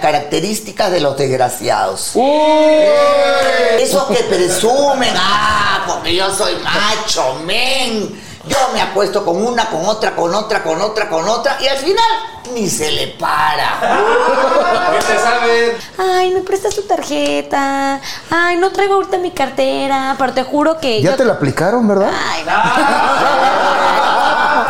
Características de los desgraciados. Esos que presumen, ah, porque yo soy macho, men. Yo me acuesto con una, con otra, con otra, con otra, con otra, y al final ni se le para. ¿Qué te saben? Ay, ¿me prestas tu tarjeta? Ay, no traigo ahorita mi cartera, pero te juro que Ya yo- te la aplicaron, ¿verdad? Ay,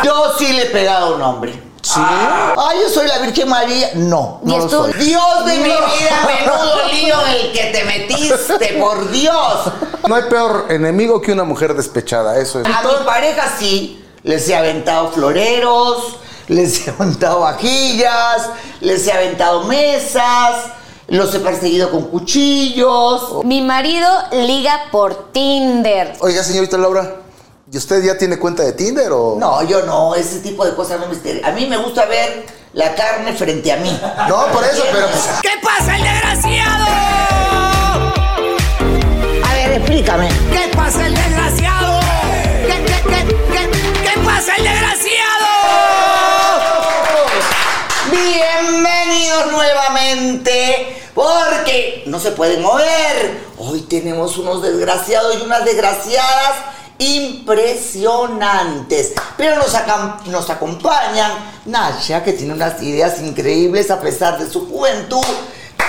Yo sí le he pegado a un hombre. ¿Sí? Ay, yo soy la Virgen María. No, ¿Y no lo soy. Dios de mi vida, menudo lío en el que te metiste, por Dios. No hay peor enemigo que una mujer despechada, eso es. A mi pareja sí, les he aventado floreros, les he aventado vajillas, les he aventado mesas, los he perseguido con cuchillos. Mi marido liga por Tinder. Oiga, señorita Laura, ¿y usted ya tiene cuenta de Tinder o...? No, yo no, ese tipo de cosas no me interesa. A mí me gusta ver la carne frente a mí. No, por eso, pero... pues, ¿Qué pasa, el desgraciado? A ver, explícame. ¿Qué pasa, el desgraciado? ¿Qué, qué, qué, qué, qué pasa, el desgraciado? Bienvenidos nuevamente, porque no se pueden mover. Hoy tenemos unos desgraciados y unas desgraciadas impresionantes. Pero nos, acompañan Nasha, que tiene unas ideas increíbles a pesar de su juventud.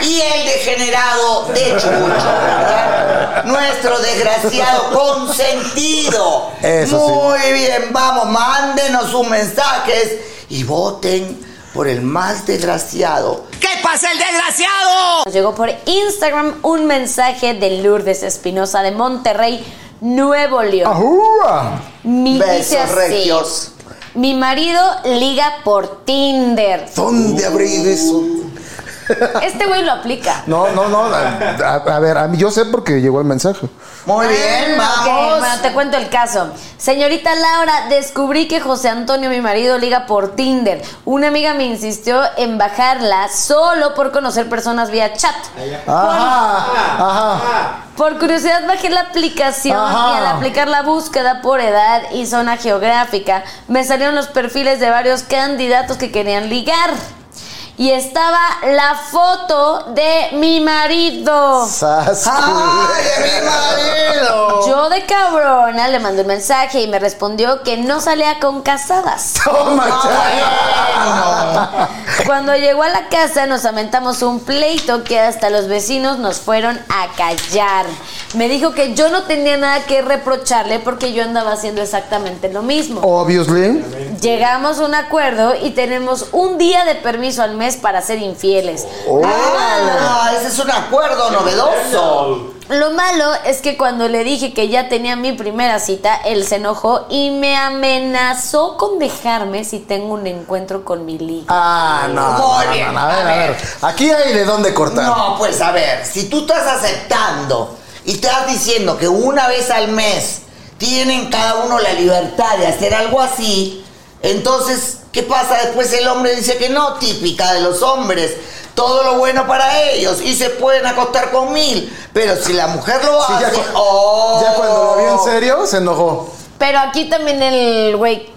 Y el degenerado de Chucho, ¿verdad? Nuestro desgraciado consentido. Eso sí. Muy bien, vamos, mándenos sus mensajes y voten por el más desgraciado. ¿Qué pasa, el desgraciado? Nos llegó por Instagram un mensaje de Lourdes Espinosa de Monterrey, Nuevo León. ¡Ajúa! Mi, Besos así, regios. Mi marido liga por Tinder. ¿Dónde ido eso? Este güey lo aplica. No, no, no. A, a- a ver, a mí yo sé porque llegó el mensaje. Muy bien, Ah, ok, vamos. Bueno, te cuento el caso. Señorita Laura, descubrí que José Antonio, mi marido, liga por Tinder. Una amiga me insistió en bajarla solo por conocer personas vía chat. Ajá, ajá. Por curiosidad bajé la aplicación Ajá. y al aplicar la búsqueda por edad y zona geográfica me salieron los perfiles de varios candidatos que querían ligar. Y estaba la foto de mi marido. Sas, ¡Ay, de mi marido! Yo de cabrona le mandé un mensaje y me respondió que no salía con casadas. Toma, Cuando llegó a la casa nos aventamos un pleito que hasta los vecinos nos fueron a callar. Me dijo que yo no tenía nada que reprocharle porque yo andaba haciendo exactamente lo mismo. Obviously. Llegamos a un acuerdo y tenemos un día de permiso al mes para ser infieles. Ah, ese es un acuerdo novedoso. Lo malo es que cuando le dije que ya tenía mi primera cita, él se enojó y me amenazó con dejarme si tengo un encuentro con mi liga. Ah, no. Muy no, bien, no, a ver, a a ver. Aquí hay de dónde cortar. No, pues a ver, si tú estás aceptando y estás diciendo que una vez al mes tienen cada uno la libertad de hacer algo así, entonces, ¿qué pasa? Después el hombre dice que no, típica de los hombres. Todo lo bueno para ellos y se pueden acostar con mil. Pero si la mujer lo Sí, hace. ya, cu- ¡oh! ya cuando lo vio en serio, se enojó. Pero aquí también el güey,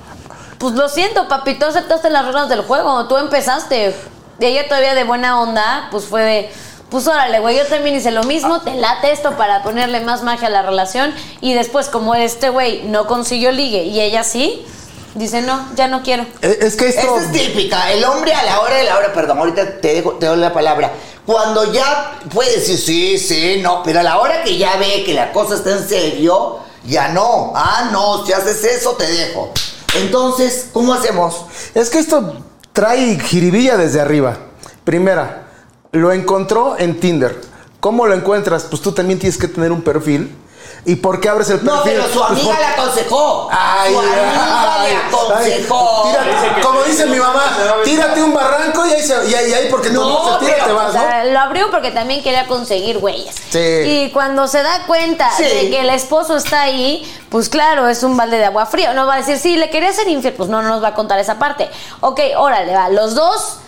pues lo siento, papi, tú aceptaste las reglas del juego, tú empezaste. Y ella todavía de buena onda, pues fue de, pues órale, güey, yo también hice lo mismo, te late esto para ponerle más magia a la relación. Y después, como este güey no consiguió ligue y ella sí, Dice, no, ya no quiero. Es que esto. Esta es típica. El hombre a la hora de la hora, perdón, ahorita te, dejo, te doy la palabra. Cuando ya puede decir sí, sí, no, pero a la hora que ya ve que la cosa está en serio, ya no. Ah, no, si haces eso, te dejo. Entonces, ¿cómo hacemos? Es que esto trae jiribilla desde arriba. Primera, lo encontró en Tinder. ¿Cómo lo encuentras? Pues tú también tienes que tener un perfil. ¿Y por qué abres el perfil? No, pero su Pues amiga por- le aconsejó. Ay, su amiga ay, le aconsejó. como dice mi mamá, tírate un barranco y ahí, se- y ahí, y ahí porque No, no, se tira pero, te vas, O ¿no? sea, lo abrió porque también quería conseguir güeyes. Sí. Y cuando se da cuenta Sí. de que el esposo está ahí, pues claro, es un balde de agua fría. No va a decir, sí, le quería ser infiel. Pues no, no nos va a contar esa parte. Ok, órale, va. Los dos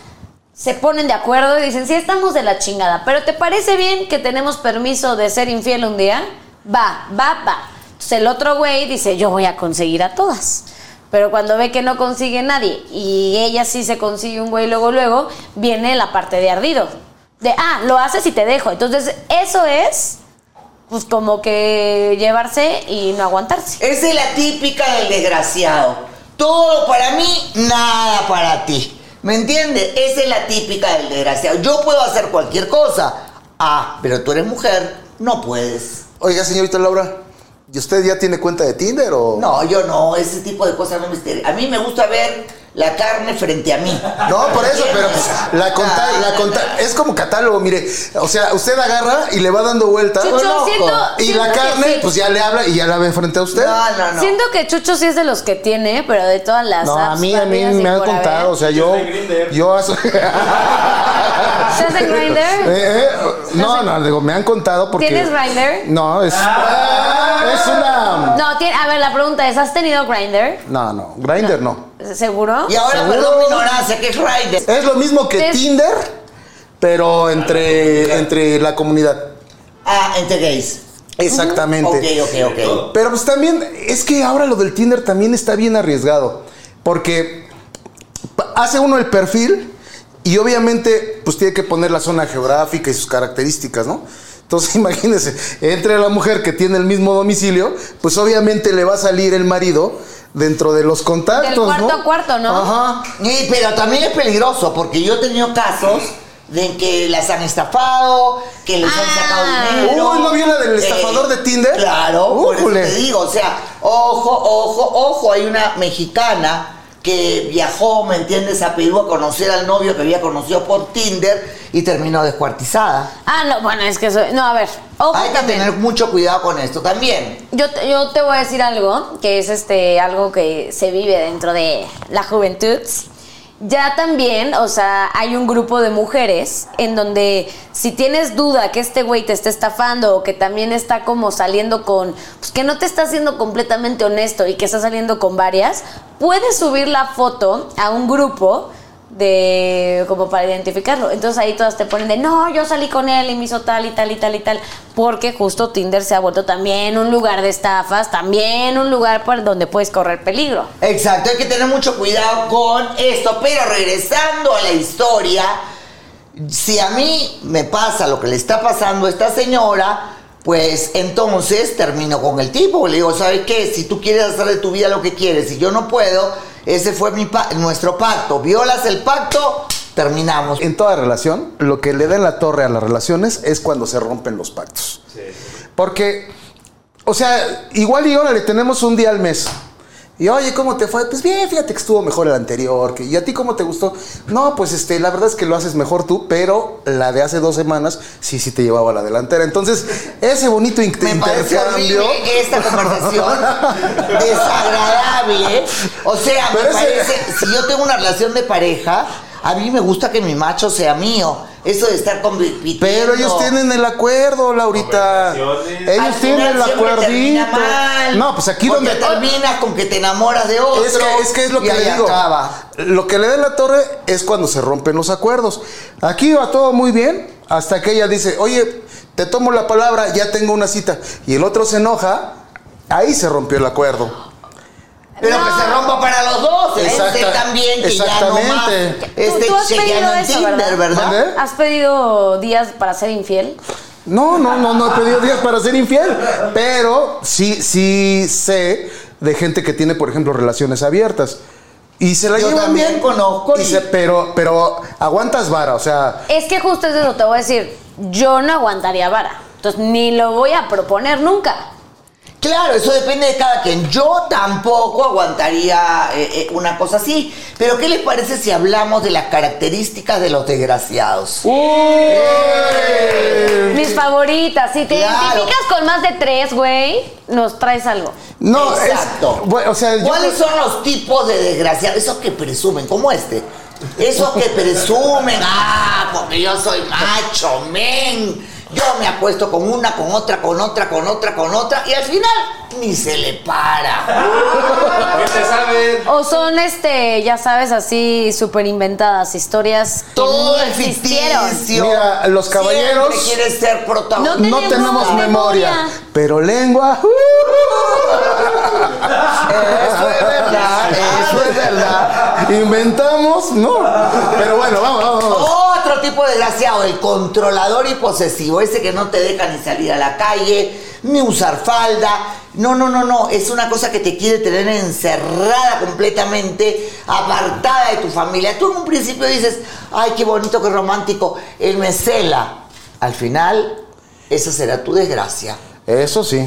se ponen de acuerdo y dicen, sí, estamos de la chingada. Pero ¿te parece bien que tenemos permiso de ser infiel un día? Va, va, va. Entonces el otro güey dice, yo voy a conseguir a todas. Pero cuando ve que no consigue nadie y ella sí se consigue un güey luego, luego, viene la parte de ardido. De, ah, lo haces y te dejo. Entonces, eso es, pues como que llevarse y no aguantarse. Esa es la típica del desgraciado. Todo para mí, nada para ti. ¿Me entiendes? Esa es la típica del desgraciado. Yo puedo hacer cualquier cosa. Ah, pero tú eres mujer, no puedes. Oiga, señorita Laura, ¿y usted ya tiene cuenta de Tinder o...? No, yo no, ese tipo de cosas no me interesa. A mí me gusta ver la carne frente a mí. No, por eso, pero pues, la conta, Ah. la conta, es como catálogo, mire, o sea, usted agarra y le va dando vueltas Chucho, loco. siento, y siento la carne, sí. pues ya le habla y ya la ve frente a usted. No, no, no. Siento que Chucho sí es de los que tiene, pero de todas las No, a mí, a mí me han contado, o sea, yo, Grindr. yo, ¿Se hace Grindr? Eh, eh, no, no, digo, me han contado porque. ¿Tienes Grindr? No, es, es una, No, tiene, a ver, la pregunta es, ¿has tenido Grindr? no, no, Grinder no. ¿Seguro? Y ahora, ¿Seguro? perdón mi ignorancia, que es Ryder. Es lo mismo que Es- Tinder, pero entre, entre la comunidad. Ah, entre gays. Exactamente. Ok, ok, ok. Pero pues también, es que ahora lo del Tinder también está bien arriesgado. Porque hace uno el perfil y obviamente pues tiene que poner la zona geográfica y sus características, ¿no? Entonces imagínense, entre la mujer que tiene el mismo domicilio, pues obviamente le va a salir el marido dentro de los contactos, Del cuarto ¿no? a cuarto, ¿no? Ajá. Y, pero también es peligroso porque yo he tenido casos de que las han estafado, que les han Ah. sacado dinero. Uy, ¿no vio la del estafador de Tinder? Claro, por eso te digo, o sea, ojo, ojo, ojo, hay una mexicana que viajó, ¿me entiendes?, a Perú a conocer al novio que había conocido por Tinder y terminó descuartizada. Ah, no, bueno, es que eso... No, a ver, ojo Hay que también. tener mucho cuidado con esto también. Yo te, yo te voy a decir algo, que es este algo que se vive dentro de la juventud. Ya también, o sea, hay un grupo de mujeres en donde si tienes duda que este güey te está estafando o que también está como saliendo con, pues que no te está siendo completamente honesto y que está saliendo con varias, puedes subir la foto a un grupo de como para identificarlo. Entonces ahí todas te ponen de no, yo salí con él y me hizo tal y tal y tal y tal. Porque justo Tinder se ha vuelto también un lugar de estafas, también un lugar por donde puedes correr peligro. Exacto, hay que tener mucho cuidado con esto. Pero regresando a la historia, si a mí me pasa lo que le está pasando a esta señora, pues entonces termino con el tipo. Le digo, ¿sabes qué? Si tú quieres hacer de tu vida lo que quieres y yo no puedo, ese fue mi pa- nuestro pacto. Violas el pacto, terminamos. En toda relación, lo que le da en la torre a las relaciones es cuando se rompen los pactos. Porque, o sea, igual y ahora le tenemos un día al mes. Y oye, ¿cómo te fue? Pues bien, fíjate que estuvo mejor el anterior. ¿Y a ti cómo te gustó? No, pues este, la verdad es que lo haces mejor tú, pero la de hace dos semanas sí, sí te llevaba a la delantera. Entonces, ese bonito in- Me parece intercambio. horrible esta conversación desagradable. O sea, me ese- parece, si yo tengo una relación de pareja, a mí me gusta que mi macho sea mío. Eso de estar compitiendo. Pero ellos tienen el acuerdo, Laurita. Ellos Al tienen el acuerdito. mal, No, pues aquí donde terminas con que te enamoras de otro. Es que, es que es lo y que le digo. acaba. Lo que le da la torre es cuando se rompen los acuerdos. Aquí va todo muy bien hasta que ella dice, oye, te tomo la palabra, ya tengo una cita. Y el otro se enoja, ahí se rompió el acuerdo. Pero No. que se rompa para los dos. Exacta- Este también que ya no más. exactamente. Este ¿Tú- tú has pedido en eso, Tinder, verdad? ¿Has pedido días para ser infiel? No, no, no, no he pedido días para ser infiel. Pero sí, sí sé de gente que tiene, por ejemplo, relaciones abiertas. Y se la Yo llevan también bien. conozco Y y- se- pero, pero aguantas vara, o sea, Es que justo es eso, te voy a decir, yo no aguantaría vara. Entonces ni lo voy a proponer nunca. Claro, eso depende de cada quien. Yo tampoco aguantaría eh, eh, una cosa así. Pero ¿qué les parece si hablamos de las características de los desgraciados? Mis favoritas. Si te Claro. identificas con más de tres, güey, nos traes algo. no, Exacto. es. bueno, o sea, yo- ¿Cuáles son los tipos de desgraciados? Esos que presumen, como este. Esos que presumen, ah, porque yo soy macho, men. Yo me acuesto con una, con otra, con otra, con otra, con otra, y al final ni se le para. ¿Qué te saben? O son, este, ya sabes, así súper inventadas historias que Todo ni es existieron. ficticio. Mira, los caballeros- Siempre quiere ser protagonista. No no tenemos memoria. memoria, pero lengua. Eso es verdad, eso es verdad. Inventamos, no. Pero bueno, vamos, vamos, vamos. Tipo de desgraciado, el controlador y posesivo, ese que no te deja ni salir a la calle, ni usar falda. No, no, no, no, es una cosa que te quiere tener encerrada completamente, apartada de tu familia. Tú en un principio dices, ay, qué bonito, qué romántico, él me cela. Al final, esa será tu desgracia. Eso sí.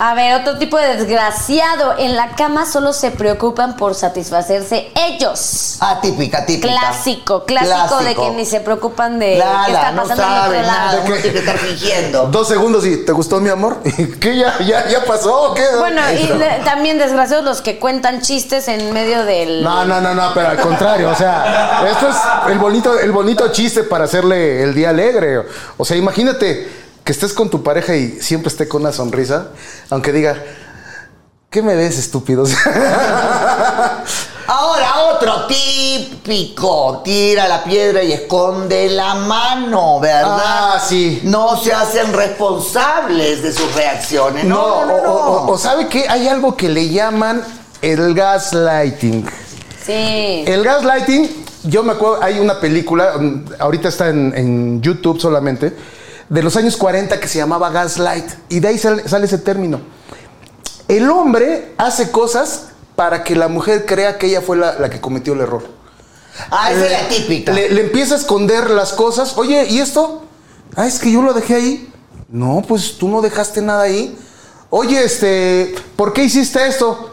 A ver, otro tipo de desgraciado. En la cama solo se preocupan por satisfacerse ellos. Ah, típica, típica. Clásico, clásico, de que ni se preocupan de Nada, qué está no pasando sabe otro lado. nada, uno tiene que estar fingiendo. Dos segundos y ¿te gustó mi amor? ¿Qué ya, ya, ya pasó? o ¿Qué? Bueno, y de- también desgraciados los que cuentan chistes en medio del... No, no, no, no, pero al contrario, o sea, esto es el bonito, el bonito chiste para hacerle el día alegre. O sea, imagínate que estés con tu pareja y siempre esté con una sonrisa, aunque diga, ¿qué me ves, estúpido? Ahora, otro típico. Tira la piedra y esconde la mano, ¿verdad? Ah, sí. No se hacen responsables de sus reacciones. No, No, no, no. o, o- o sabe que hay algo que le llaman el gaslighting. Sí. El gaslighting, yo me acuerdo, hay una película, mm, ahorita está en, en YouTube solamente, de los años 40 que se llamaba Gaslight. Y de ahí sale, sale ese término. El hombre hace cosas para que la mujer crea que ella fue la, la que cometió el error. Ah, esa es la típica. Le, le empieza a esconder las cosas. Oye, ¿y esto? Ah, es que yo lo dejé ahí. No, pues tú no dejaste nada ahí. Oye, este, ¿por qué hiciste esto?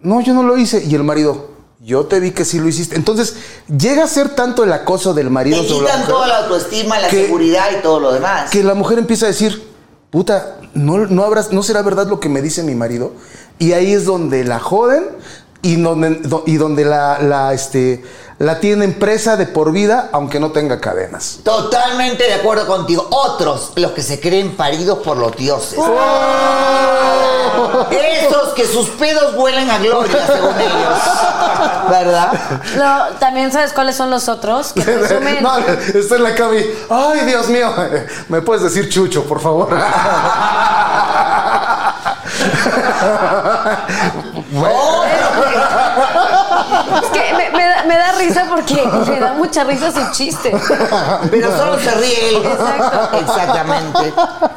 No, yo no lo hice. Y el marido, yo te vi que sí lo hiciste. Entonces, llega a ser tanto el acoso del marido Te sobre la quitan mujer, toda la autoestima, la que- seguridad y todo lo demás. que la mujer empieza a decir, puta, no, no, habrás, no será verdad lo que me dice mi marido. Y ahí es donde la joden y donde, do- y donde la, la, este, la tienen presa de por vida, aunque no tenga cadenas. Totalmente de acuerdo contigo. Otros, los que se creen paridos por los dioses. Esos que sus pedos huelen a gloria, según ellos. ¿Verdad? No, también sabes cuáles son los otros que presumen. no, está en la cama y, ay, Dios mío, ¿me puedes decir Chucho, por favor? Es que me, me da, me da risa porque me da mucha risa su chiste. Pero solo se ríe él. Exacto. Exactamente.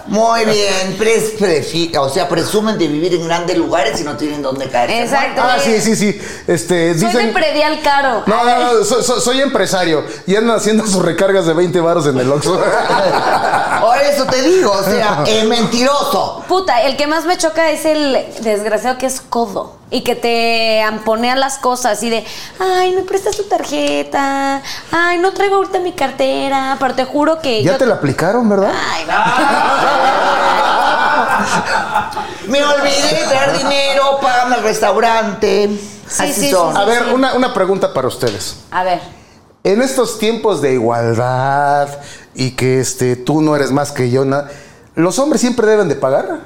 Muy bien. Pres- prefi- o sea, presumen de vivir en grandes lugares y no tienen dónde caer. Exacto. ah, sí, sí, sí. Este, Soy de dicen... predial caro. No, no, no, so- so- soy empresario y andan haciendo sus recargas de 20 baros en el Oxxo. Por eso te digo, o sea, es mentiroso. Puta, el que más me choca es el desgraciado que es codo y que te amponea las cosas y de, ay, me prestas tu tarjeta, ay, no traigo ahorita mi cartera, pero te juro que ya yo te la aplicaron, ¿verdad? Ay, Me olvidé de traer dinero, págame el restaurante. Sí, Así sí, son. sí, A ver, una, una pregunta para ustedes. A ver, En estos tiempos de igualdad y que este, tú no eres más que yo, ¿los hombres siempre deben de pagar?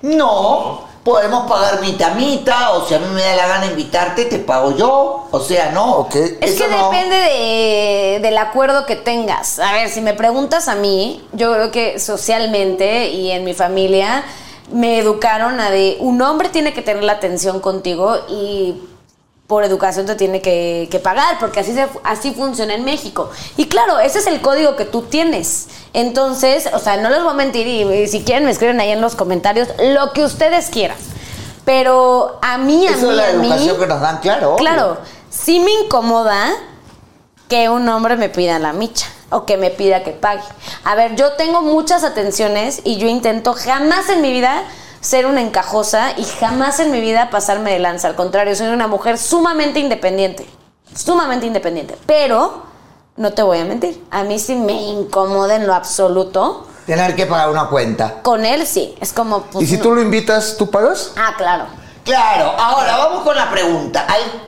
No, podemos pagar mitad mitad, o si a mí me da la gana invitarte, te pago yo. O sea, no. Es Eso que no. depende de- del acuerdo que tengas. A ver, si me preguntas a mí, yo creo que socialmente y en mi familia me educaron a de un hombre tiene que tener la atención contigo y por educación te tiene que, que pagar, porque así, se- así funciona en México. Y claro, ese es el código que tú tienes. Entonces, o sea, no les voy a mentir y, y si quieren me escriben ahí en los comentarios lo que ustedes quieran. Pero a mí, a Eso mí, es la a mí. educación que nos dan, claro. obvio. Claro, sí me incomoda que un hombre me pida la micha o que me pida que pague. A ver, yo tengo muchas atenciones y yo intento jamás en mi vida ser una encajosa y jamás en mi vida pasarme de lanza. Al contrario, soy una mujer sumamente independiente. Sumamente independiente. Pero, no te voy a mentir, a mí sí me incomoda en lo absoluto. Tener que pagar una cuenta. Con él sí, es como... pues, ¿Y si no. tú lo invitas, tú pagas? Ah, claro. Claro, ahora vamos con la pregunta. Al-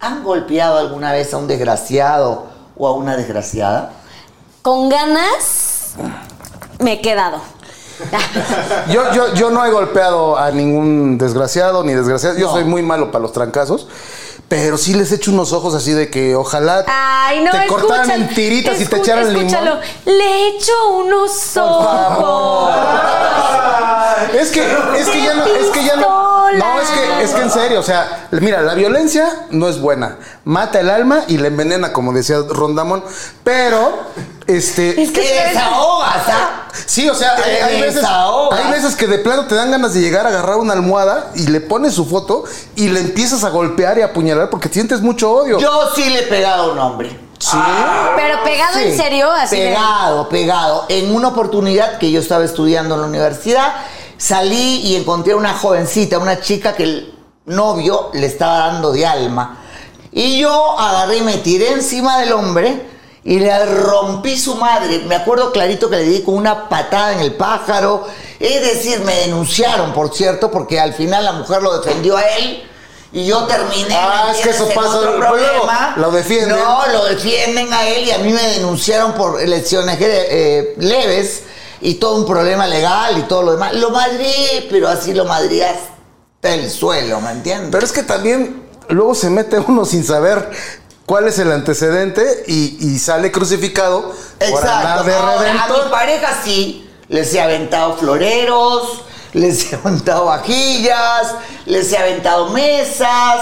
¿Han golpeado alguna vez a un desgraciado o a una desgraciada? Con ganas me he quedado. Yo, yo, yo no he golpeado a ningún desgraciado ni desgraciado. Yo No. soy muy malo para los trancazos. Pero sí les echo unos ojos así de que ojalá Ay, no, te cortaran en tiritas y te echaran escúchalo. limón. Le echo unos ojos. Es que, es que ya no, es que ya no. No, es que, es que en serio, o sea, mira, la violencia no es buena. Mata el alma y la envenena, como decía Rondamón. Pero, este. Es que Te desahogas, ¿ah? Sí, o sea, Te hay, hay veces, desahogas. hay veces que de plano te dan ganas de llegar a agarrar una almohada y le pones su foto y le empiezas a golpear y a apuñalar porque sientes mucho odio. Yo sí le he pegado a un hombre. sí. Pero pegado en serio, así de- Pegado, pegado. En una oportunidad que yo estaba estudiando en la universidad, salí y encontré a una jovencita, una chica que el novio le estaba dando de alma. Y yo agarré y me tiré encima del hombre y le rompí su madre. Me acuerdo clarito que le di con una patada en el pájaro. Es decir, me denunciaron, por cierto, porque al final la mujer lo defendió a él. Y yo terminé. Ah, ¿me es que eso pasa, problema. lo defienden. No, lo defienden a él y a mí me denunciaron por lesiones eh, leves y todo un problema legal y todo lo demás. Lo madrí, pero así lo madrí hasta el suelo, ¿me entiendes? Pero es que también luego se mete uno sin saber cuál es el antecedente y, y sale crucificado por andar de Ahora, a mi pareja sí, les he aventado floreros, les he aventado vajillas, les he aventado mesas,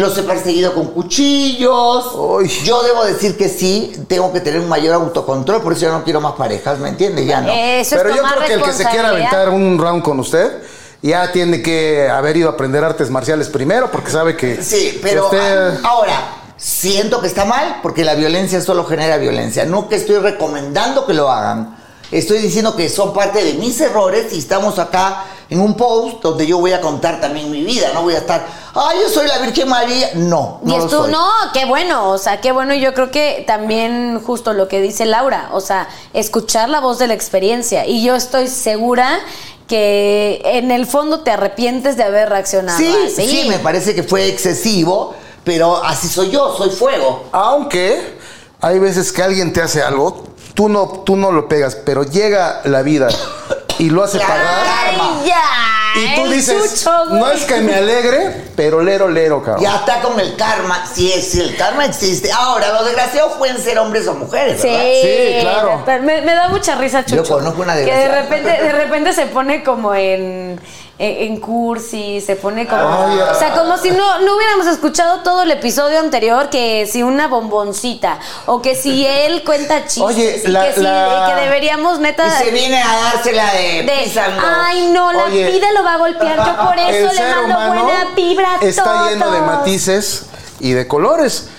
los he perseguido con cuchillos. Uy. Yo debo decir que sí, tengo que tener un mayor autocontrol, por eso ya no quiero más parejas, ¿me entiendes? Ya no. Eso Pero es yo creo que el que se quiera aventar un round con usted ya tiene que haber ido a aprender artes marciales primero porque sabe que Sí, que pero usted- ah, ahora, siento que está mal porque la violencia solo genera violencia. No que estoy recomendando que lo hagan. Estoy diciendo que son parte de mis errores y estamos acá en un post donde yo voy a contar también mi vida. No voy a estar, ay, yo soy la Virgen María. No, Y no lo esto, soy. no, qué bueno, o sea, qué bueno. Y yo creo que también justo lo que dice Laura, o sea, escuchar la voz de la experiencia. Y yo estoy segura que en el fondo te arrepientes de haber reaccionado Sí, así. sí, me parece que fue excesivo, pero así soy yo, soy fuego. Aunque hay veces que alguien te hace algo, tú no, tú no lo pegas, pero llega la vida y lo hace pagar. Ay, ya. Y tú el dices, chucho, no es que me alegre, pero lero, lero, cabrón. Ya está con el karma. Sí, sí, el karma existe. Ahora, los desgraciados pueden ser hombres o mujeres, Sí, ¿verdad? Sí, claro. Me, me da mucha risa, Chucho. Yo conozco una Que de desgraciada. repente, de repente se pone como en, en, en cursi, se pone como. Ay, o sea, como si no, no hubiéramos escuchado todo el episodio anterior, que si una bomboncita, o que si él cuenta chistes, Oye, y la- que, si, la- que deberíamos, neta. Y se viene a dársela de, de, pisando. ay no, la Oye, vida lo va a golpear, yo por El eso le mando buena vibra está lleno de matices y de colores.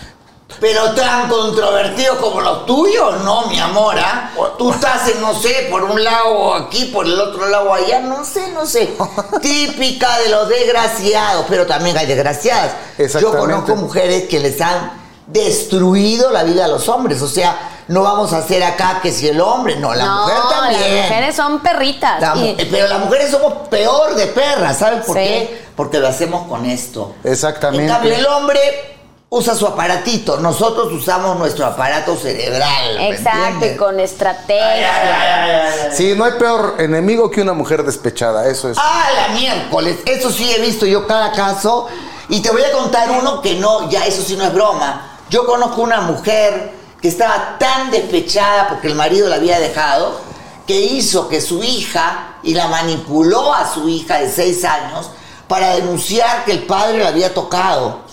Pero tan controvertidos como los tuyos, no, mi amor, ¿ah? Tú estás en, no sé, por un lado aquí, por el otro lado allá, no sé, no sé. Típica de los desgraciados, pero también hay desgraciadas. Yo conozco mujeres que les han destruido la vida a los hombres, o sea, no vamos a hacer acá que si el hombre, no, la no, mujer también. las mujeres son perritas. La mu- y- pero las mujeres somos peor de perras, ¿sabes por Sí. qué? Porque lo hacemos con esto. Exactamente. En cambio, el hombre usa su aparatito, nosotros usamos nuestro aparato cerebral. ¿me Exacto, y con estrategia. Sí, no hay peor enemigo que una mujer despechada, eso es. Ah, la miércoles. Eso sí he visto yo cada caso. Y te voy a contar uno que no, ya eso sí no es broma. Yo conozco una mujer que estaba tan despechada porque el marido la había dejado, que hizo que su hija, y la manipuló a su hija de seis años, para denunciar que el padre la había tocado,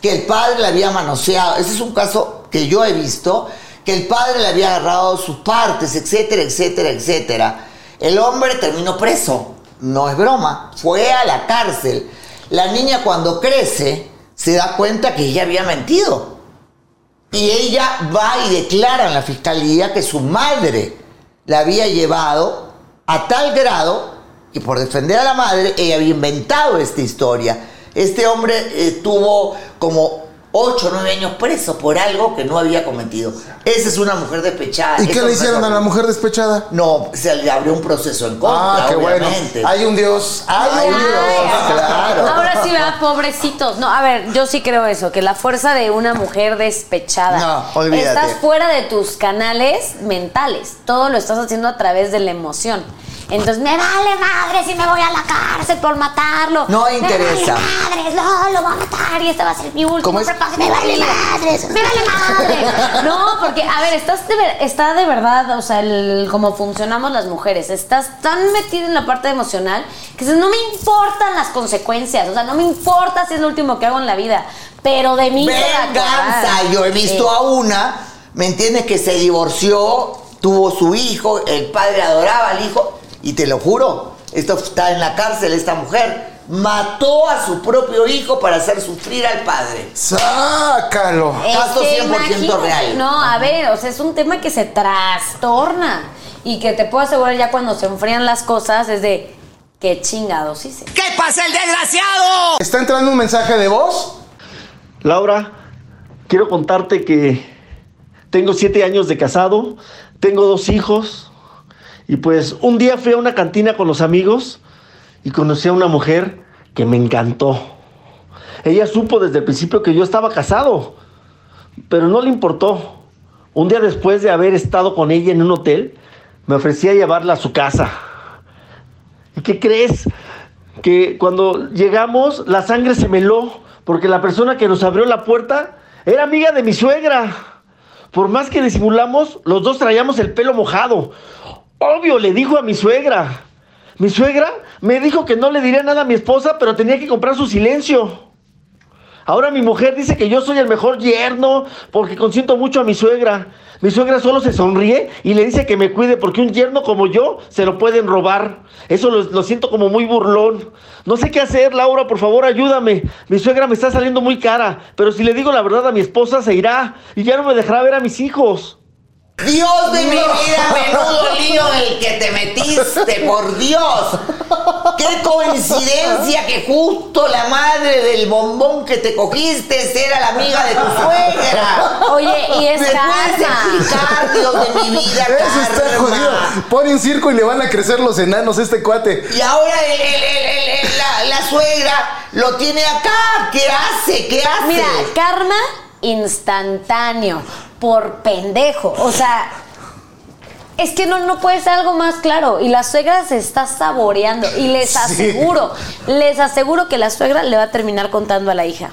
que el padre la había manoseado. Ese es un caso que yo he visto, que el padre le había agarrado sus partes, etcétera, etcétera, etcétera. El hombre terminó preso, no es broma, fue a la cárcel. La niña cuando crece se da cuenta que ella había mentido. Y ella va y declara en la fiscalía que su madre la había llevado a tal grado que por defender a la madre ella había inventado esta historia. Este hombre eh, tuvo como 8 o 9 años preso por algo que no había cometido. Esa es una mujer despechada. ¿Y qué le hicieron a la mujer despechada? No, se le abrió un proceso en contra, Ah, qué bueno. obviamente. Hay un Dios. Hay Ay, un Dios. ay, claro. Ahora sí, va, pobrecitos. No, a ver, yo sí creo eso, que la fuerza de una mujer despechada. No, olvídate. Estás fuera de tus canales mentales. Todo lo estás haciendo a través de la emoción. Entonces, me vale madre si me voy a la cárcel por matarlo. No Me interesa. vale madres, no, lo voy a matar y este va a ser mi último ¿Cómo es? repaso. Me vale madres, me vale madre. No, porque, a ver, estás de ver- está de verdad, o sea, el, cómo funcionamos las mujeres. Estás tan metida en la parte emocional que dices, no me importan las consecuencias. O sea, no me importa si es lo último que hago en la vida. Pero de mí. Venganza. Yo he visto Sí. a una, ¿me entiendes? Que se divorció, tuvo su hijo, el padre adoraba al hijo, y te lo juro, esto está en la cárcel, esta mujer mató a su propio hijo para hacer sufrir al padre. Sácalo. Caso que 100% imagínate, real. No, a ver, o sea, es un tema que se trastorna. Y que te puedo asegurar ya cuando se enfrían las cosas es de qué chingados hice. ¿Qué pasa el desgraciado? ¿Está entrando un mensaje de voz? Laura, quiero contarte que tengo siete años de casado, tengo dos hijos y pues un día fui a una cantina con los amigos y conocí a una mujer que me encantó. Ella supo desde el principio que yo estaba casado, pero no le importó. Un día después de haber estado con ella en un hotel, me ofrecía llevarla a su casa. ¿Y qué crees? Que cuando llegamos la sangre se meló porque la persona que nos abrió la puerta era amiga de mi suegra. Por más que disimulamos, los dos traíamos el pelo mojado. Obvio, le dijo a mi suegra. Mi suegra me dijo que no le diría nada a mi esposa, pero tenía que comprar su silencio. Ahora mi mujer dice que yo soy el mejor yerno porque consiento mucho a mi suegra. Mi suegra solo se sonríe y le dice que me cuide porque un yerno como yo se lo pueden robar. Eso lo, lo siento como muy burlón. No sé qué hacer, Laura, por favor ayúdame. Mi suegra me está saliendo muy cara, pero si le digo la verdad a mi esposa se irá y ya no me dejará ver a mis hijos. Dios de mi vida, menudo lío en el que te metiste, por Dios. Qué coincidencia que justo la madre del bombón que te cogiste era la amiga de tu suegra. Oye, y es ¿Me karma. Dios de mi vida, Eso está jodido. Pone un circo y le van a crecer los enanos a este cuate. Y ahora el- el- el- el- el- la, la suegra lo tiene acá. ¿Qué hace? ¿Qué hace? Mira, karma instantáneo, por pendejo. O sea, es que no, no puede ser algo más claro. Y la suegra se está saboreando. Y les aseguro, les aseguro que la suegra le va a terminar contando a la hija.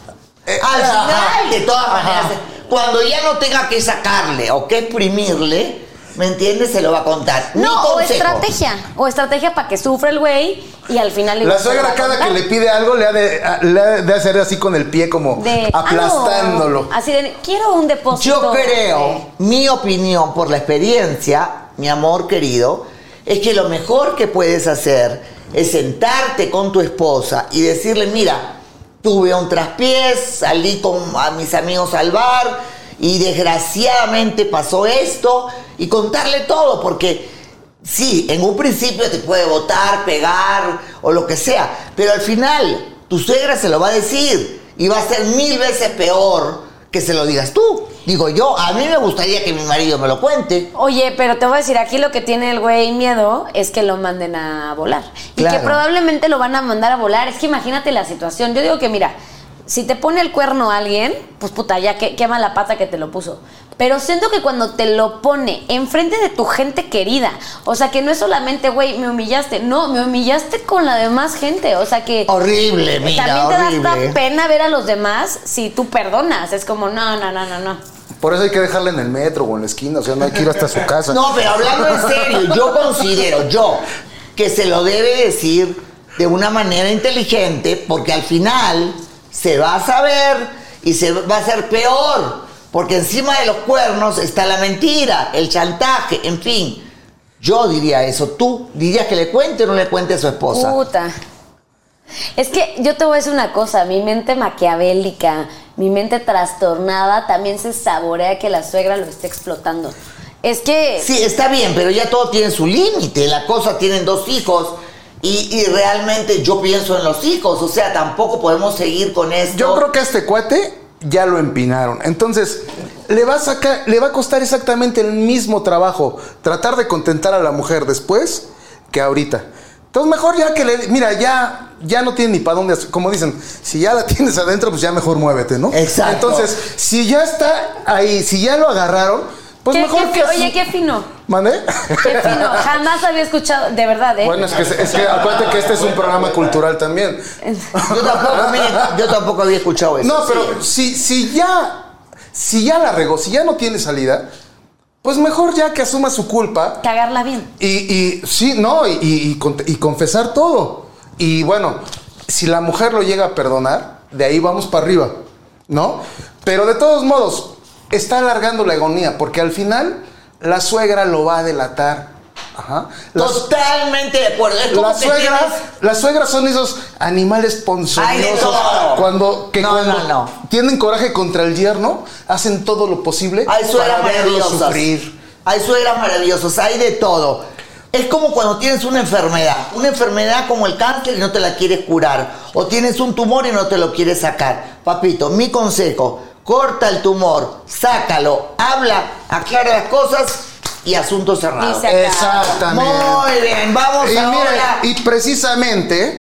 Al final, de todas maneras, cuando ya no tenga que sacarle o que exprimirle, ¿me entiendes? Se lo va a contar. Mi No, o estrategia. O estrategia para que sufra el güey y al final La lo va suegra cada que le pide algo le ha de, a- le ha de hacer así con el pie como De, aplastándolo. "Ah, no". Así de, quiero un depósito. Yo creo, mi opinión por la experiencia, mi amor querido, es que lo mejor que puedes hacer es sentarte con tu esposa y decirle, mira, tuve un traspiés, salí con a mis amigos al bar y desgraciadamente pasó esto y contarle todo, porque sí, en un principio te puede votar, pegar o lo que sea, pero al final tu suegra se lo va a decir y va a ser mil veces peor que se lo digas tú. Digo yo, a mí me gustaría que mi marido me lo cuente. Oye, pero te voy a decir, aquí lo que tiene el güey miedo es que lo manden a volar. Y que probablemente lo van a mandar a volar. Es que imagínate la situación. Yo digo que, mira, si te pone el cuerno a alguien, pues puta, ya qué, qué mala pata que te lo puso. Pero siento que cuando te lo pone enfrente de tu gente querida, o sea, que no es solamente, güey, me humillaste, no, me humillaste con la demás gente, o sea que... Horrible, mira, También te da pena ver a los demás si tú perdonas. Es como, no, no, no, no, no. Por eso hay que dejarla en el metro o en la esquina, o sea, no hay que ir hasta su casa. No, pero hablando en serio, yo considero, yo, que se lo debe decir de una manera inteligente, porque al final se va a saber y se va a hacer peor, porque encima de los cuernos está la mentira, el chantaje, en fin. Yo diría eso. ¿Tú dirías que le cuente o no le cuente a su esposa? Puta. Es que yo te voy a decir una cosa, mi mente maquiavélica, mi mente trastornada también se saborea que la suegra lo esté explotando. Es que Sí, está bien, pero ya todo tiene su límite. La cosa tienen dos hijos y, y realmente yo pienso en los hijos. O sea, tampoco podemos seguir con esto. Yo creo que a este cuate ya lo empinaron. Entonces, le va a sacar, le va a costar exactamente el mismo trabajo tratar de contentar a la mujer después que ahorita. Entonces, mejor ya que le. Mira, ya, ya no tiene ni para dónde. Como dicen, si ya la tienes adentro, pues ya mejor muévete, ¿no? Exacto. Entonces, si ya está ahí, si ya lo agarraron, pues ¿Qué- mejor qué que. oye, qué fino. ¿Mande? Qué fino. Jamás había escuchado, de verdad, ¿eh? Bueno, es que, es que acuérdate que este es un programa cultural también. Yo tampoco, mire, yo tampoco había escuchado eso. No, pero si, si ya, si ya la regó, si ya no tiene salida, pues mejor ya que asuma su culpa Cagarla bien. y, y sí, no, y, y- y confesar todo. Y bueno, si la mujer lo llega a perdonar, de ahí vamos para arriba, ¿no? Pero de todos modos, está alargando la agonía, porque al final la suegra lo va a delatar. Ajá. Totalmente de acuerdo. Las suegras, las suegras son esos animales ponzoñosos. Cuando, que No, cuando no, no. tienen coraje contra el yerno, hacen todo lo posible Hay suegras para verlo sufrir. Hay suegras maravillosas, hay de todo. Es como cuando tienes una enfermedad, una enfermedad como el cáncer y no te la quieres curar, o tienes un tumor y no te lo quieres sacar. Papito, mi consejo, corta el tumor, sácalo, habla, aclara las cosas y asunto cerrado. Y. Exactamente. Muy bien, vamos Y, ahora. mire, y precisamente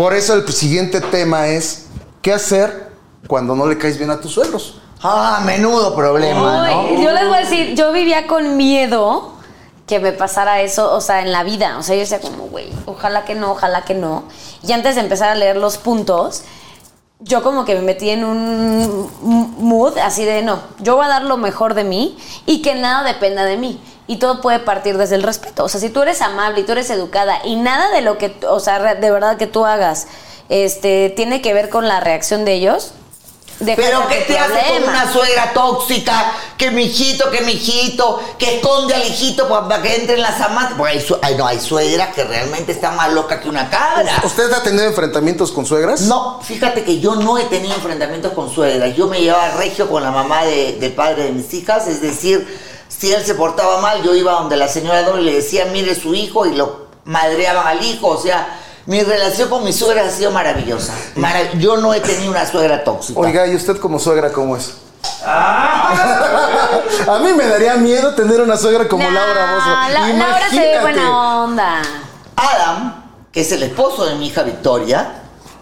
Por eso el siguiente tema es ¿qué hacer cuando no le caes bien a tus suegros? Ah, menudo problema, Uy, ¿no? Yo les voy a decir, yo vivía con miedo que me pasara eso, o sea, en la vida. O sea, yo decía como, güey, ojalá que no, ojalá que no. Y antes de empezar a leer los puntos, yo como que me metí en un mood así de, no, yo voy a dar lo mejor de mí y que nada dependa de mí. Y todo puede partir desde el respeto. O sea, si tú eres amable y tú eres educada y nada de lo que, o sea, re- de verdad que tú hagas, este, tiene que ver con la reacción de ellos. Pero de ¿qué ser te hace con una suegra tóxica? Que mi hijito, que mi hijito, que esconde al hijito pa- para que entre en las amantes. Porque hay, su- ay, no, hay suegras que realmente están más locas que una cabra. ¿Usted ha tenido enfrentamientos con suegras? No, fíjate que yo no he tenido enfrentamientos con suegras. Yo me llevaba regio con la mamá de- del padre de mis hijas, es decir, si él se portaba mal, yo iba donde la señora y le decía, mire su hijo, y lo madreaban al hijo. O sea, Mi relación con mi suegra ha sido maravillosa. Marav- yo no he tenido una suegra tóxica. Oiga, ¿y usted como suegra cómo es? A mí me daría miedo tener una suegra como Laura Bozo. La- Laura se ve buena onda. Adam, que es el esposo de mi hija Victoria,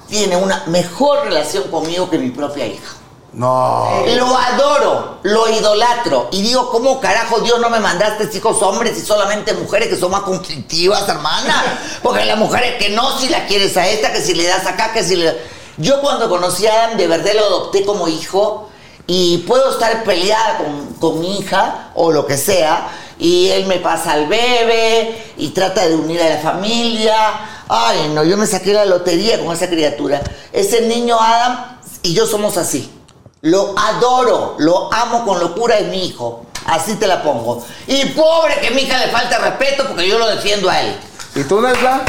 tiene una mejor relación conmigo que mi propia hija. No. Lo adoro, lo idolatro. Y digo, ¿cómo carajo Dios no me mandaste hijos hombres y solamente mujeres que son más conflictivas, hermana? Porque las mujeres que no, si la quieres a esta, que si le das acá, que si le... Yo cuando conocí a Adam, de verdad lo adopté como hijo y puedo estar peleada con, con mi hija o lo que sea y él me pasa al bebé y trata de unir a la familia. Ay, no, yo me saqué la lotería con esa criatura. Ese niño Adam y yo somos así. Lo adoro, lo amo con locura, es mi hijo. Así te la pongo. Y pobre que mi hija le falta respeto porque yo lo defiendo a él. ¿Y tú, Nesla?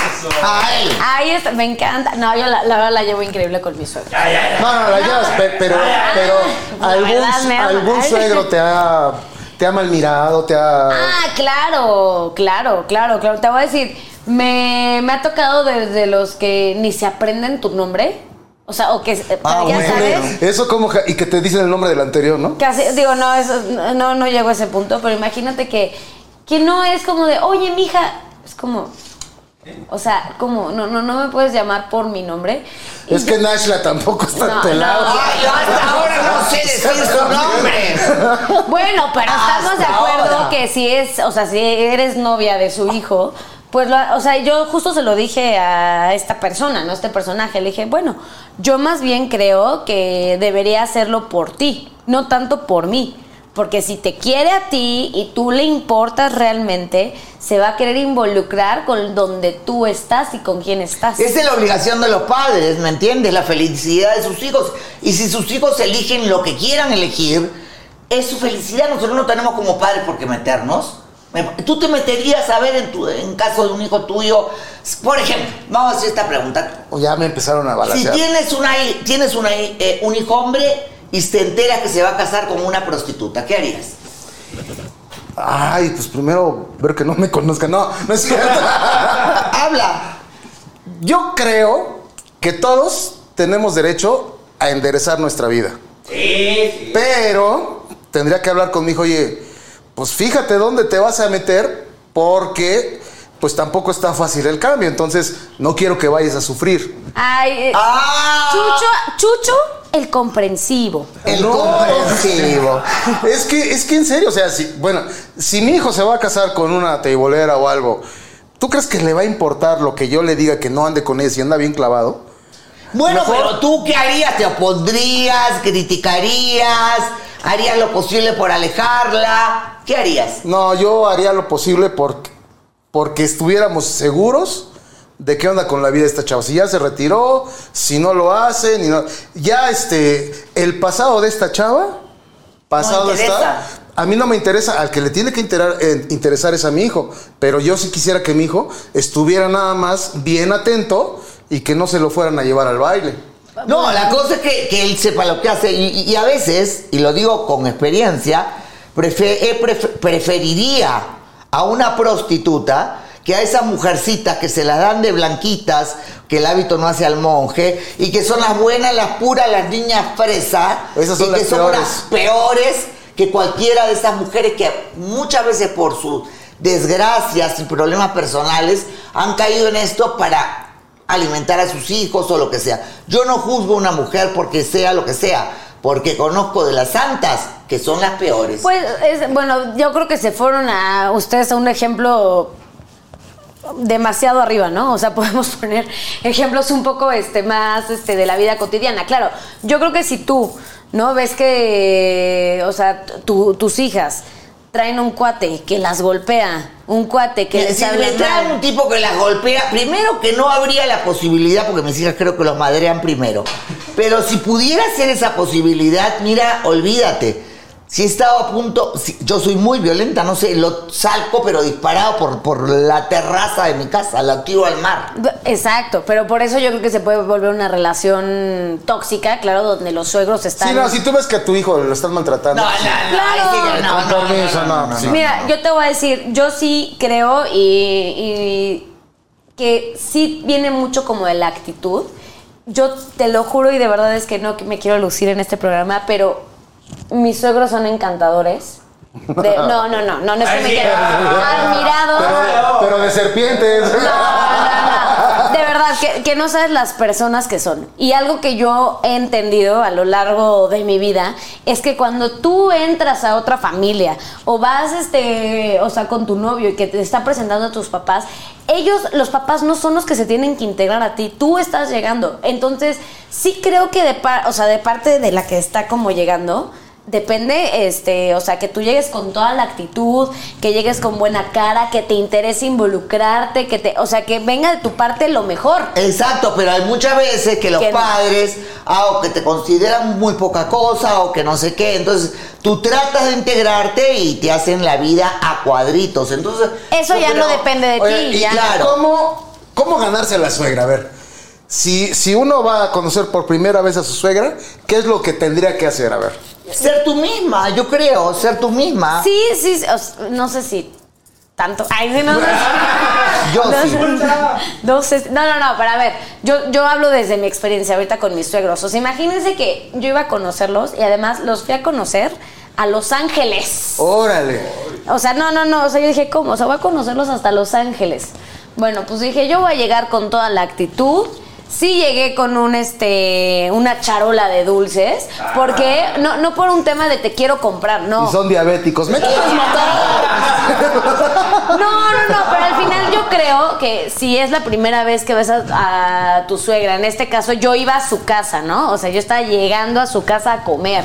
A él. Ahí está, me encanta. No, yo la, la verdad la llevo increíble con mi suegro. No, no, la llevas, pe- pero, pero algún, verdad algún suegro te ha, te ha malmirado, te ha... Ah, claro, claro, claro, claro. Te voy a decir, me, me ha tocado desde los que ni se aprenden tu nombre. O sea, o que, eh, Ah, ya bueno. sabes. Eso como, y que te dicen el nombre del anterior, ¿no? Que así- digo, no, eso, no, no llego a ese punto, pero imagínate que, que no es como de, oye, mija, es como, o sea, como, no, no, no me puedes llamar por mi nombre. Y Es que Nashla tampoco está No, pelado. no. Ay, yo hasta ahora no sé decir su nombre. Bueno, pero estamos de acuerdo ahora. que si es, o sea, si eres novia de su hijo, pues, lo- o sea, yo justo se lo dije a esta persona, ¿no? Este personaje. Le dije, bueno, yo más bien creo que debería hacerlo por ti, no tanto por mí. Porque si te quiere a ti y tú le importas realmente, se va a querer involucrar con donde tú estás y con quién estás. Esa es la obligación de los padres, ¿me entiendes? La felicidad de sus hijos. Y si sus hijos eligen lo que quieran elegir, es su felicidad. Nosotros no tenemos como padres por qué meternos. Tú te meterías a ver en, tu, en caso de un hijo tuyo, por ejemplo, vamos a hacer esta pregunta. Ya me empezaron a Si balancear. tienes, una, hi- tienes una, hi- eh, un hijo hombre y te enteras que se va a casar con una prostituta, ¿qué harías? Ay, pues primero ver que no me conozcan. No, no es cierto. Habla. Yo creo que todos tenemos derecho a enderezar nuestra vida. Pero tendría que hablar con mi hijo, oye, pues fíjate dónde te vas a meter porque pues tampoco está fácil el cambio. Entonces no quiero que vayas a sufrir. Ay, eh, ¡Ah! Chucho, Chucho, el comprensivo. El No. comprensivo. Es que, es que en serio, o sea, si, bueno, si mi hijo se va a casar con una teibolera o algo, ¿tú crees que le va a importar lo que yo le diga que no ande con ella si anda bien clavado? Bueno, Mejor- pero tú qué harías? ¿Te opondrías? ¿Criticarías? ¿Harías lo posible por alejarla? ¿Qué harías? No, yo haría lo posible por, porque estuviéramos seguros de qué onda con la vida de esta chava. Si ya se retiró, si no lo hace, ni no. Ya este, el pasado de esta chava, pasado No está. A mí no me interesa, al que le tiene que interar- eh, interesar es a mi hijo. Pero yo sí quisiera que mi hijo estuviera nada más bien atento y que no se lo fueran a llevar al baile. No, la cosa es que, que él sepa lo que hace. Y, y a veces, y lo digo con experiencia, eh, pref- preferiría a una prostituta que a esas mujercitas que se las dan de blanquitas, que el hábito no hace al monje, y que son las buenas, las puras, las niñas fresas, Esas son y las que son peores. las peores que cualquiera de esas mujeres que muchas veces por sus desgracias y problemas personales han caído en esto para alimentar a sus hijos o lo que sea. Yo no juzgo a una mujer porque sea lo que sea, porque conozco de las santas que son las peores. Pues, es, bueno, yo creo que se fueron a ustedes a un ejemplo demasiado arriba, ¿no? O sea, podemos poner ejemplos un poco este, más este, de la vida cotidiana. Claro, yo creo que si tú, ¿no? Ves que, o sea, tu- tus hijas traen un cuate que las golpea, un cuate que les si habla me traen mal. un tipo que las golpea, primero que no habría la posibilidad, porque mis hijas creo que los madrean primero, pero si pudiera ser esa posibilidad, mira, olvídate. Si he estado a punto, si- yo soy muy violenta, no sé, lo salco pero disparado por, por la terraza de mi casa, la tiro al mar. Exacto, pero por eso yo creo que se puede volver una relación tóxica, claro, donde los suegros están... Sí, no, si tú ves que a tu hijo lo están maltratando. No, no, no, Claro. no, Con no, no, permiso, no, no, no, no, sí. no. Mira, yo te voy a decir, yo sí creo y, y que sí viene mucho como de la actitud. Yo te lo juro y de verdad es que no me quiero lucir en este programa, pero mis suegros son encantadores. De- no, no, no, no, no es que me quiera. Admirados. Pero, pero de serpientes. No, que, que no sabes las personas que son. Y algo que yo he entendido a lo largo de mi vida es que cuando tú entras a otra familia o vas, este, o sea, con tu novio y que te está presentando a tus papás, ellos, los papás, no son los que se tienen que integrar a ti. Tú estás llegando. Entonces, sí creo que de, par- o sea, de parte de la que está como llegando, Depende, este, o sea, que tú llegues con toda la actitud, que llegues con buena cara, que te interese involucrarte, que te, o sea, que venga de tu parte lo mejor. Exacto, pero hay muchas veces que los Que no. padres, ah, o que te consideran muy poca cosa, o que no sé qué. Entonces, tú tratas de integrarte y te hacen la vida a cuadritos. Entonces. Eso ya no depende de Oye, ti, y ya. claro. ¿Cómo, ¿Cómo ganarse a la suegra? A ver, si, si uno va a conocer por primera vez a su suegra, ¿qué es lo que tendría que hacer? A ver. Ser tú misma, yo creo, ser tú misma. Sí, sí, no sé si tanto. Ay, sí, no sé. si- Yo no sí. No sé, no, no, no, pero a ver, yo, yo hablo desde mi experiencia ahorita con mis suegros. O sea, imagínense que yo iba a conocerlos y además los fui a conocer a Los Ángeles. Órale. O sea, no, no, no. O sea, yo dije, ¿cómo? O sea, voy a conocerlos hasta Los Ángeles. Bueno, pues dije, yo voy a llegar con toda la actitud. Sí llegué con un este una charola de dulces, porque no, no por un tema de te quiero comprar, no. Y son diabéticos. ¿Me quieres matar? No, no, no, pero al final yo creo que si es la primera vez que ves a, a tu suegra, en este caso yo iba a su casa, ¿no? O sea, yo estaba llegando a su casa a comer.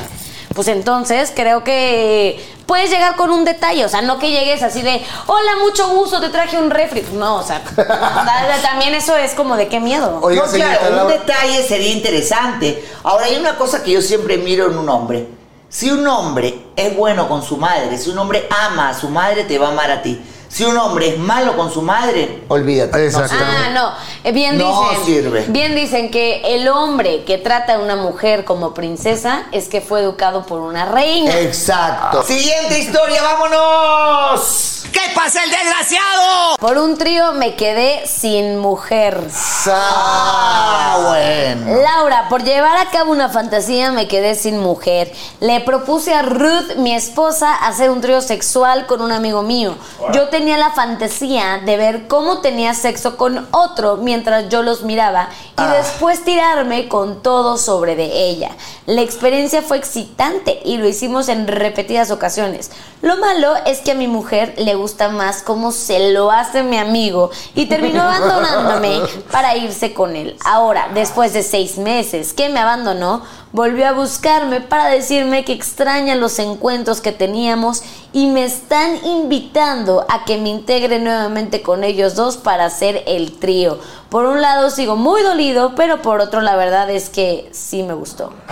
Pues entonces creo que puedes llegar con un detalle, o sea, no que llegues así de, hola, mucho gusto, te traje un refri. Pues No, o sea, también eso es como de qué miedo. Oiga, no, señorita claro, un detalle sería interesante. Ahora, hay una cosa que yo siempre miro en un hombre. Si un hombre es bueno con su madre, si un hombre ama a su madre, te va a amar a ti. Si un hombre es malo con su madre, olvídate. no Exacto. Ah, no. Eh, Bien No dicen. sirve. Bien dicen que el hombre que trata a una mujer como princesa es que fue educado por una reina. Exacto. Siguiente historia, vámonos. ¿Qué pasa el desgraciado? Por un trío me quedé sin mujer. Ah, bueno. Laura, por llevar a cabo una fantasía me quedé sin mujer. Le propuse a Ruth, mi esposa, hacer un trío sexual con un amigo mío. Yo tenía la fantasía de ver cómo tenía sexo con otro mientras yo los miraba y después tirarme con todo sobre de ella. La experiencia fue excitante y lo hicimos en repetidas ocasiones. Lo malo es que a mi mujer le gusta más cómo se lo hace mi amigo y terminó abandonándome para irse con él. Ahora, después de seis meses que me abandonó, volvió a buscarme para decirme que extraña los encuentros que teníamos y me están invitando a que me integre nuevamente con ellos dos para hacer el trío. Por un lado sigo muy dolido, pero por otro la verdad es que sí me gustó.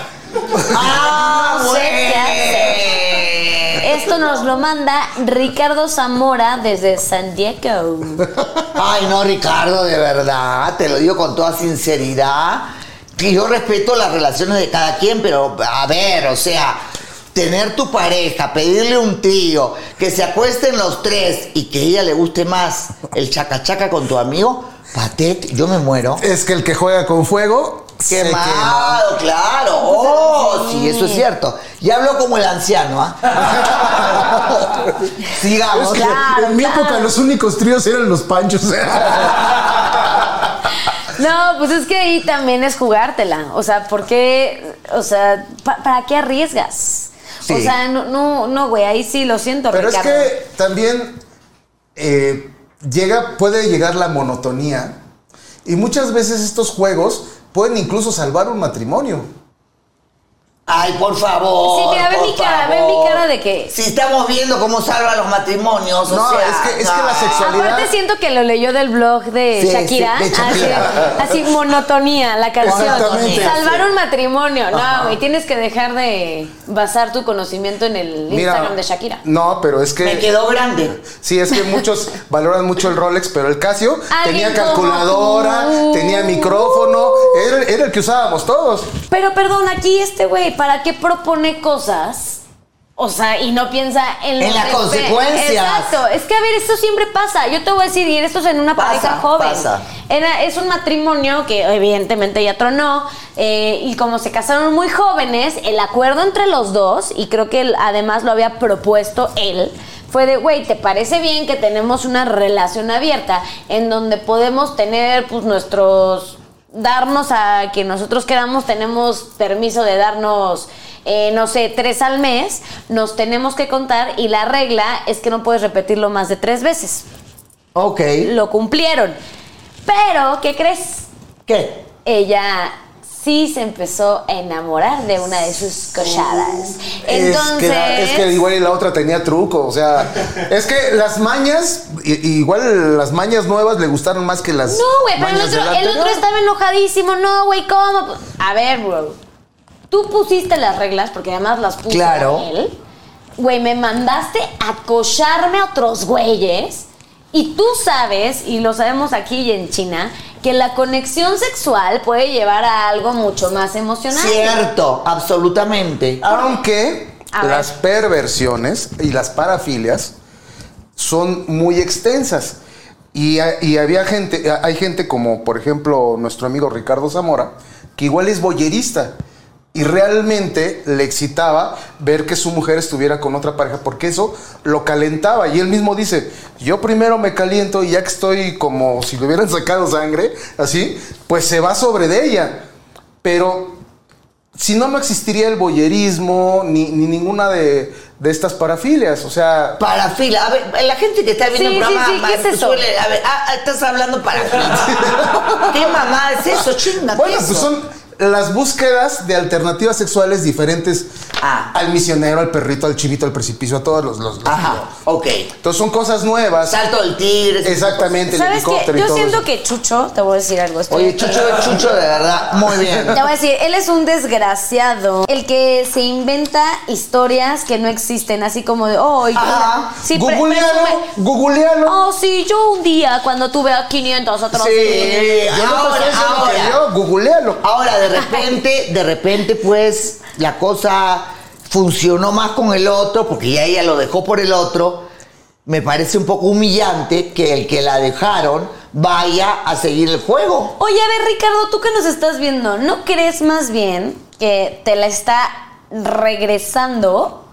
Ah, No sé qué hacer. Esto nos lo manda Ricardo Zamora desde San Diego. Ay, no, Ricardo, de verdad, te lo digo con toda sinceridad, que yo respeto las relaciones de cada quien, pero a ver, o sea, tener tu pareja, pedirle un tío, que se acuesten los tres y que a ella le guste más el chaca chaca con tu amigo, patet, yo me muero. Es que el que juega con fuego. se quema. Quemado, claro. Oh, sí, eso es cierto. Y hablo como el anciano, ¿ah? Sigamos. Es que Claro, en mi claro. época los únicos tríos eran los panchos. No, pues es que ahí también es jugártela. O sea, ¿por qué? O sea, pa- ¿para qué arriesgas? O sea, no, no, no, güey, ahí sí lo siento, Pero es que también eh, llega, puede llegar la monotonía. Y muchas veces estos juegos pueden incluso salvar un matrimonio. Ay, por favor. Sí, mira, ve mi cara, ve mi cara de que- Si estamos viendo cómo salva los matrimonios, o No, sea, es que- es que la sexualidad- Aparte siento que lo leyó del blog de Sí, Shakira. sí, de Shakira. Así, así, monotonía, la canción. Salvar un matrimonio. No, güey, tienes que dejar de basar tu conocimiento en el Instagram de Shakira. No, pero es que. Me quedó grande. Sí, es que muchos valoran mucho el Rolex, pero el Casio tenía como calculadora, tenía micrófono, era, era el que usábamos todos. Pero perdón, aquí este güey, ¿para qué propone cosas O sea, y no piensa en, En las consecuencias. Exacto. Es que, a ver, esto siempre pasa. Yo te voy a decir, y esto es en una Pasa, pareja joven. pasa. Era- es un matrimonio que evidentemente ya tronó. eh, y como se casaron muy jóvenes, el acuerdo entre los dos, y creo que él además lo había propuesto él, fue de, güey, ¿te parece bien que tenemos una relación abierta en donde podemos tener pues nuestros darnos a quien nosotros queramos, tenemos permiso de darnos, eh, no sé, tres al mes, nos tenemos que contar y la regla es que no puedes repetirlo más de tres veces. Ok. Lo cumplieron. Pero, ¿qué crees? ¿Qué? Ella sí se empezó a enamorar de una de sus cochadas. Es Entonces... que, la- es que igual y la otra tenía truco, o sea, es que las mañas, igual las mañas nuevas le gustaron más que las No, güey, pero el otro, el otro estaba enojadísimo. No, güey, ¿cómo? A ver, bro. Tú pusiste las reglas, porque además las puso Claro. él. Güey, me mandaste a cocharme a otros güeyes. Y tú sabes, y lo sabemos aquí y en China, que la conexión sexual puede llevar a algo mucho más emocionante. Cierto, absolutamente. Aunque A ver. las perversiones y las parafilias son muy extensas. Y, y había gente, hay gente como por ejemplo nuestro amigo Ricardo Zamora, que igual es boyerista. Y realmente le excitaba ver que su mujer estuviera con otra pareja, porque eso lo calentaba. Y él mismo dice, yo primero me caliento y ya que estoy como si le hubieran sacado sangre, así, pues se va sobre de ella. Pero si no, no existiría el boyerismo ni, ni ninguna de, de estas parafilias. O sea, Parafila. A ver, la gente que está viendo Sí, el programa. sí, sí, ¿qué es eso? suele- a ver, ah, ah, estás hablando parafila. ¿Qué mamá es eso? Chinga. bueno, ¿qué es pues son las búsquedas de alternativas sexuales diferentes Ah. al misionero, al perrito, al chivito, al precipicio, a todos los... los- los- Ajá, ok. Entonces son cosas nuevas. Salto del tigre. Exactamente, el helicóptero y Yo todo siento eso. que Chucho, te voy a decir algo. estoy- Oye, Chucho, Chucho, de verdad, muy bien. Te voy a decir, él es un desgraciado. El que se inventa historias que no existen, así como de, oh, Ajá. sí, Googlealo, googlealo. Oh, sí, yo un día cuando tuve a 500 otros. Sí, Yo no ahora, diciendo que ahora. yo, googlealo. Ahora, de repente, de repente, pues, la cosa funcionó más con el otro, porque ya ella lo dejó por el otro. Me parece un poco humillante que el que la dejaron vaya a seguir el juego. Oye, a ver, Ricardo, tú que nos estás viendo, ¿no crees más bien que te la está regresando?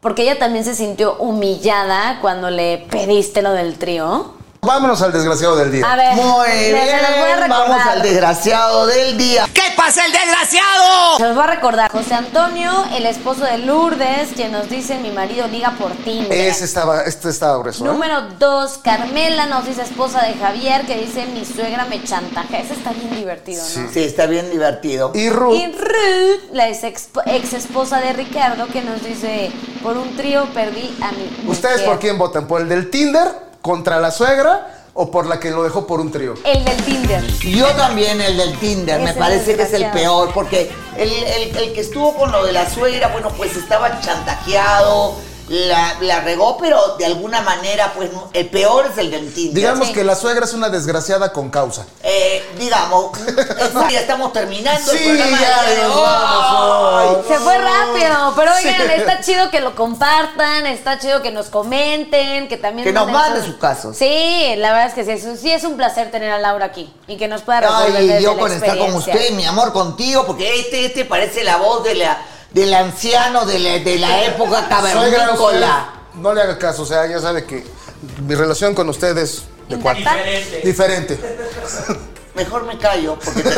Porque ella también se sintió humillada cuando le pediste lo del trío. Vámonos al desgraciado del día. A ver, Muy se bien, los voy a recordar. vamos al desgraciado del día. ¿Qué pasa el desgraciado? Se los voy a recordar. José Antonio, el esposo de Lourdes, quien nos dice mi marido liga por Tinder. Ese estaba, este estaba grueso. ¿eh? Número dos, Carmela nos dice esposa de Javier, que dice mi suegra me chantajea. Ese está bien divertido, ¿no? Sí, está bien divertido. Y Ruth, Y Ruth, la ex, ex esposa de Ricardo, que nos dice, por un trío perdí a mi ¿ustedes mujer". por quién votan? ¿Por el del Tinder contra la suegra o por la que lo dejó por un trío? El del Tinder. Yo también el del Tinder, me parece que es el peor, porque el, el- el que estuvo con lo de la suegra, bueno, pues estaba chantajeado, la, la regó, pero de alguna manera, pues no- el peor es el del Tinder. Digamos Sí. que la suegra es una desgraciada con causa. Eh, digamos, ya estamos terminando Sí, el programa. ya nos Se fue rápido, pero oigan, Sí. está chido que lo compartan, está chido que nos comenten, que también Que nos manden sus casos. Sí, la verdad es que sí, es- sí es un placer tener a Laura aquí y que nos pueda resolver Ay, yo con estar con usted, mi amor, contigo, porque este, este parece la voz de la, del anciano de la, de la época cavernícola. no le haga caso, o sea, ya sabe que mi relación con usted es de cuatro. ¿Intacta? Diferente. Mejor me callo porque te.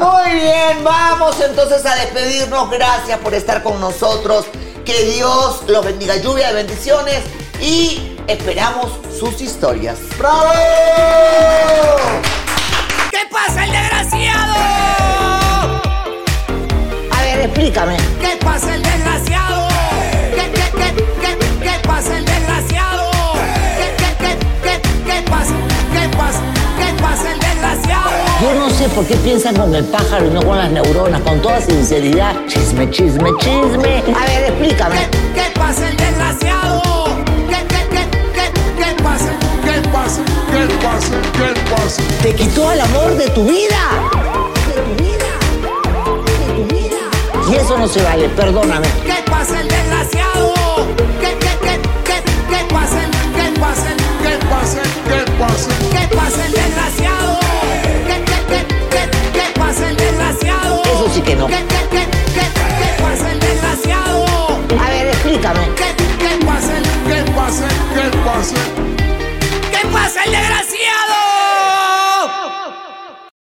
Muy bien, vamos entonces a despedirnos. Gracias por estar con nosotros. Que Dios los bendiga. Lluvia de bendiciones y esperamos sus historias. ¡Bravo! ¿Qué pasa el desgraciado? A ver, explícame. ¿Qué pasa el desgraciado? ¿Qué, qué, qué, qué, qué pasa el desgraciado? ¿Qué, qué, qué, qué, qué pasa? ¿Qué pasa? ¿Qué pasa el desgraciado? Yo no sé por qué piensan con el pájaro y no con las neuronas, con toda sinceridad. Chisme, chisme, chisme. A ver, explícame. ¿Qué, qué pasa el desgraciado? ¿Qué, qué, qué, qué, qué pasa? ¿Qué pasa? ¿Qué pasa? ¿Qué pasa? Te quitó el amor. De tu vida. De tu vida. Y eso no se vale, perdóname. ¿Qué pasa el desgraciado? ¿Qué, qué, qué, qué, qué pasa el, qué pasa el, qué pasa el, qué pasa el, qué pasa el desgraciado? ¿Qué, qué, qué, qué, qué pasa el desgraciado? Eso sí que no. ¿Qué, qué, qué, qué, qué pasa el desgraciado? A ver, explícame. ¿Qué, qué pasa el, qué pasa el, qué pasa el, qué pasa el desgraciado?